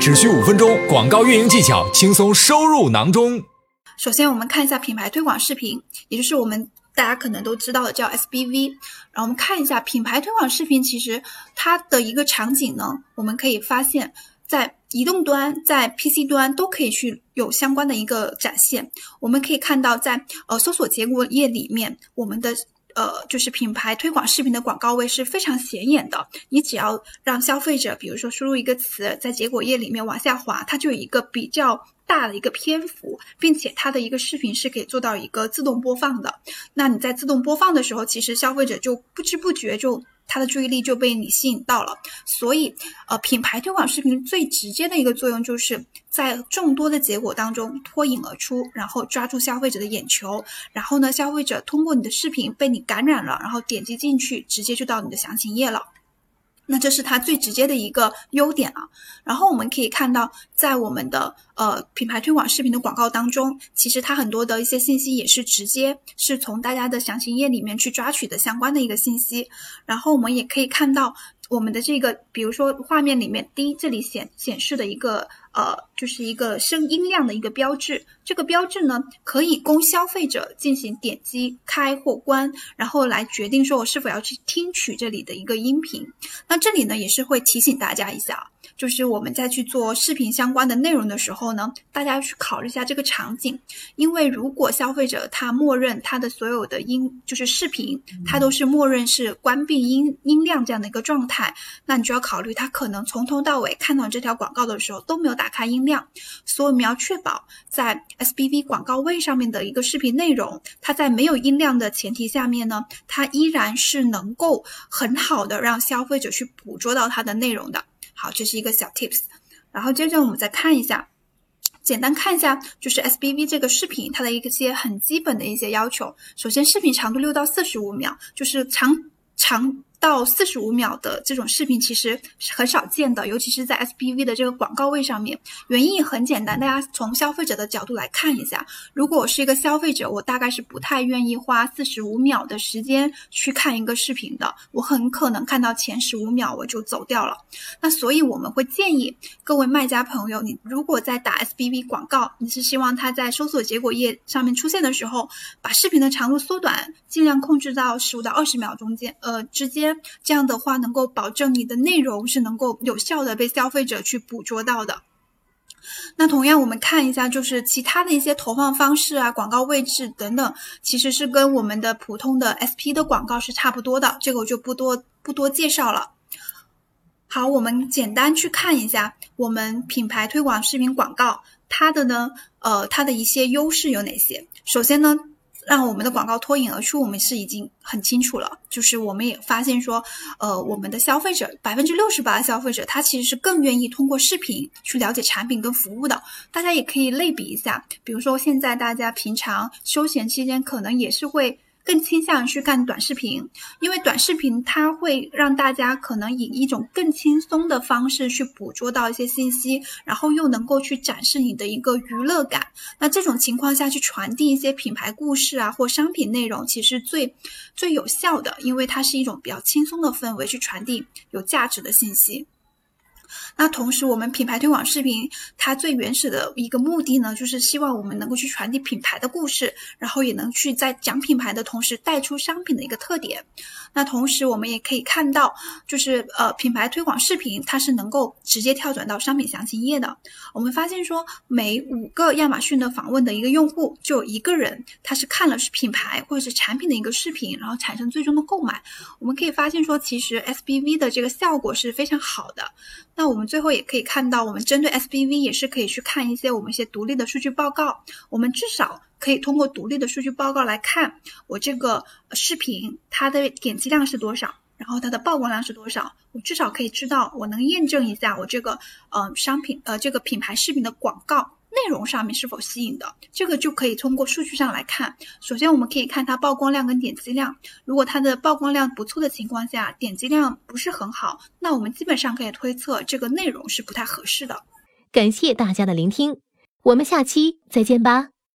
只需五分钟，广告运营技巧轻松收入囊中。首先，我们看一下品牌推广视频，也就是我们大家可能都知道的叫 SBV。然后我们看一下品牌推广视频，其实它的一个场景呢，我们可以发现，在移动端、在 PC 端都可以去有相关的一个展现。我们可以看到，在呃搜索结果页里面，我们的。呃，就是品牌推广视频的广告位是非常显眼的。你只要让消费者，比如说输入一个词，在结果页里面往下滑，它就有一个比较大的一个篇幅，并且它的一个视频是可以做到一个自动播放的。那你在自动播放的时候，其实消费者就不知不觉就。他的注意力就被你吸引到了，所以，呃，品牌推广视频最直接的一个作用，就是在众多的结果当中脱颖而出，然后抓住消费者的眼球，然后呢，消费者通过你的视频被你感染了，然后点击进去，直接就到你的详情页了。那这是它最直接的一个优点啊。然后我们可以看到，在我们的呃品牌推广视频的广告当中，其实它很多的一些信息也是直接是从大家的详情页里面去抓取的相关的一个信息。然后我们也可以看到。我们的这个，比如说画面里面，第一这里显显示的一个呃，就是一个声音量的一个标志。这个标志呢，可以供消费者进行点击开或关，然后来决定说我是否要去听取这里的一个音频。那这里呢，也是会提醒大家一下。就是我们在去做视频相关的内容的时候呢，大家去考虑一下这个场景，因为如果消费者他默认他的所有的音就是视频，他都是默认是关闭音音量这样的一个状态，那你就要考虑他可能从头到尾看到这条广告的时候都没有打开音量，所以我们要确保在 SBV 广告位上面的一个视频内容，它在没有音量的前提下面呢，它依然是能够很好的让消费者去捕捉到它的内容的。好，这是一个小 tips，然后接着我们再看一下，简单看一下，就是 SBV 这个视频它的一些很基本的一些要求。首先，视频长度六到四十五秒，就是长长。到四十五秒的这种视频其实是很少见的，尤其是在 SPV 的这个广告位上面。原因也很简单，大家从消费者的角度来看一下，如果我是一个消费者，我大概是不太愿意花四十五秒的时间去看一个视频的，我很可能看到前十五秒我就走掉了。那所以我们会建议各位卖家朋友，你如果在打 SPV 广告，你是希望它在搜索结果页上面出现的时候，把视频的长度缩短，尽量控制到十五到二十秒中间，呃之间。这样的话，能够保证你的内容是能够有效的被消费者去捕捉到的。那同样，我们看一下，就是其他的一些投放方式啊、广告位置等等，其实是跟我们的普通的 SP 的广告是差不多的。这个我就不多不多介绍了。好，我们简单去看一下我们品牌推广视频广告，它的呢，呃，它的一些优势有哪些？首先呢。让我们的广告脱颖而出，我们是已经很清楚了。就是我们也发现说，呃，我们的消费者百分之六十八的消费者，他其实是更愿意通过视频去了解产品跟服务的。大家也可以类比一下，比如说现在大家平常休闲期间，可能也是会。更倾向于去看短视频，因为短视频它会让大家可能以一种更轻松的方式去捕捉到一些信息，然后又能够去展示你的一个娱乐感。那这种情况下去传递一些品牌故事啊或商品内容，其实最最有效的，因为它是一种比较轻松的氛围去传递有价值的信息。那同时，我们品牌推广视频它最原始的一个目的呢，就是希望我们能够去传递品牌的故事，然后也能去在讲品牌的同时带出商品的一个特点。那同时，我们也可以看到，就是呃，品牌推广视频它是能够直接跳转到商品详情页的。我们发现说，每五个亚马逊的访问的一个用户，就有一个人他是看了是品牌或者是产品的一个视频，然后产生最终的购买。我们可以发现说，其实 SBV 的这个效果是非常好的。那我们最后也可以看到，我们针对 SBV 也是可以去看一些我们一些独立的数据报告。我们至少可以通过独立的数据报告来看，我这个视频它的点击量是多少，然后它的曝光量是多少。我至少可以知道，我能验证一下我这个呃商品呃这个品牌视频的广告。内容上面是否吸引的，这个就可以通过数据上来看。首先，我们可以看它曝光量跟点击量。如果它的曝光量不错的情况下，点击量不是很好，那我们基本上可以推测这个内容是不太合适的。感谢大家的聆听，我们下期再见吧。